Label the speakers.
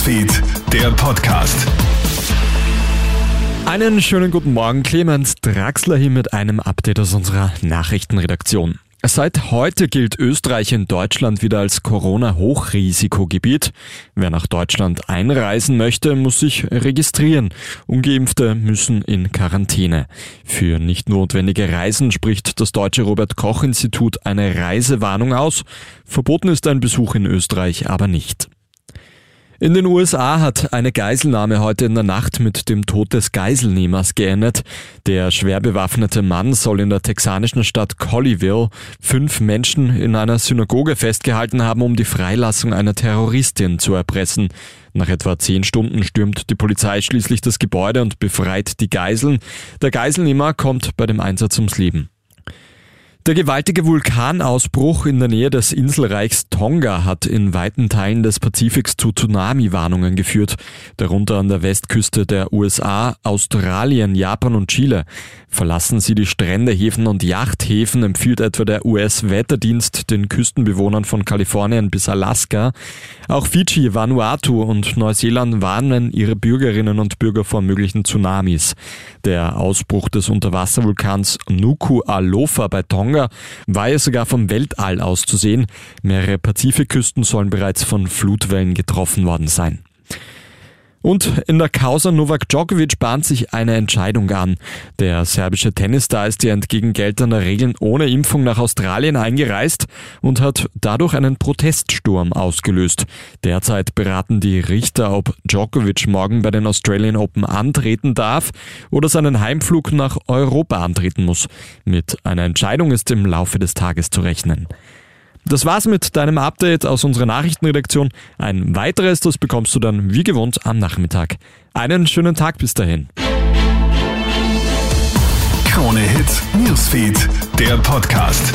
Speaker 1: Newsfeed, der Podcast.
Speaker 2: Einen schönen guten Morgen, Clemens Draxler hier mit einem Update aus unserer Nachrichtenredaktion. Seit heute gilt Österreich in Deutschland wieder als Corona-Hochrisikogebiet. Wer nach Deutschland einreisen möchte, muss sich registrieren. Ungeimpfte müssen in Quarantäne. Für nicht notwendige Reisen spricht das deutsche Robert Koch Institut eine Reisewarnung aus. Verboten ist ein Besuch in Österreich aber nicht. In den USA hat eine Geiselnahme heute in der Nacht mit dem Tod des Geiselnehmers geendet. Der schwer bewaffnete Mann soll in der texanischen Stadt Colleyville fünf Menschen in einer Synagoge festgehalten haben, um die Freilassung einer Terroristin zu erpressen. Nach etwa zehn Stunden stürmt die Polizei schließlich das Gebäude und befreit die Geiseln. Der Geiselnehmer kommt bei dem Einsatz ums Leben. Der gewaltige Vulkanausbruch in der Nähe des Inselreichs Tonga hat in weiten Teilen des Pazifiks zu Tsunami-Warnungen geführt, darunter an der Westküste der USA, Australien, Japan und Chile. Verlassen Sie die Strände, Häfen und Yachthäfen, empfiehlt etwa der US-Wetterdienst den Küstenbewohnern von Kalifornien bis Alaska. Auch Fidschi, Vanuatu und Neuseeland warnen ihre Bürgerinnen und Bürger vor möglichen Tsunamis. Der Ausbruch des Unterwasservulkans Nuku Alofa bei Tonga Tonga war es sogar vom Weltall aus zu sehen. Mehrere Pazifikküsten sollen bereits von Flutwellen getroffen worden sein. Und in der Causa Novak Djokovic bahnt sich eine Entscheidung an. Der serbische Tennisstar ist ja entgegen geltender Regeln ohne Impfung nach Australien eingereist und hat dadurch einen Proteststurm ausgelöst. Derzeit beraten die Richter, ob Djokovic morgen bei den Australian Open antreten darf oder seinen Heimflug nach Europa antreten muss. Mit einer Entscheidung ist im Laufe des Tages zu rechnen. Das war's mit deinem Update aus unserer Nachrichtenredaktion. Ein weiteres, das bekommst du dann wie gewohnt am Nachmittag. Einen schönen Tag bis dahin.
Speaker 1: Krone Hits, Newsfeed, der Podcast.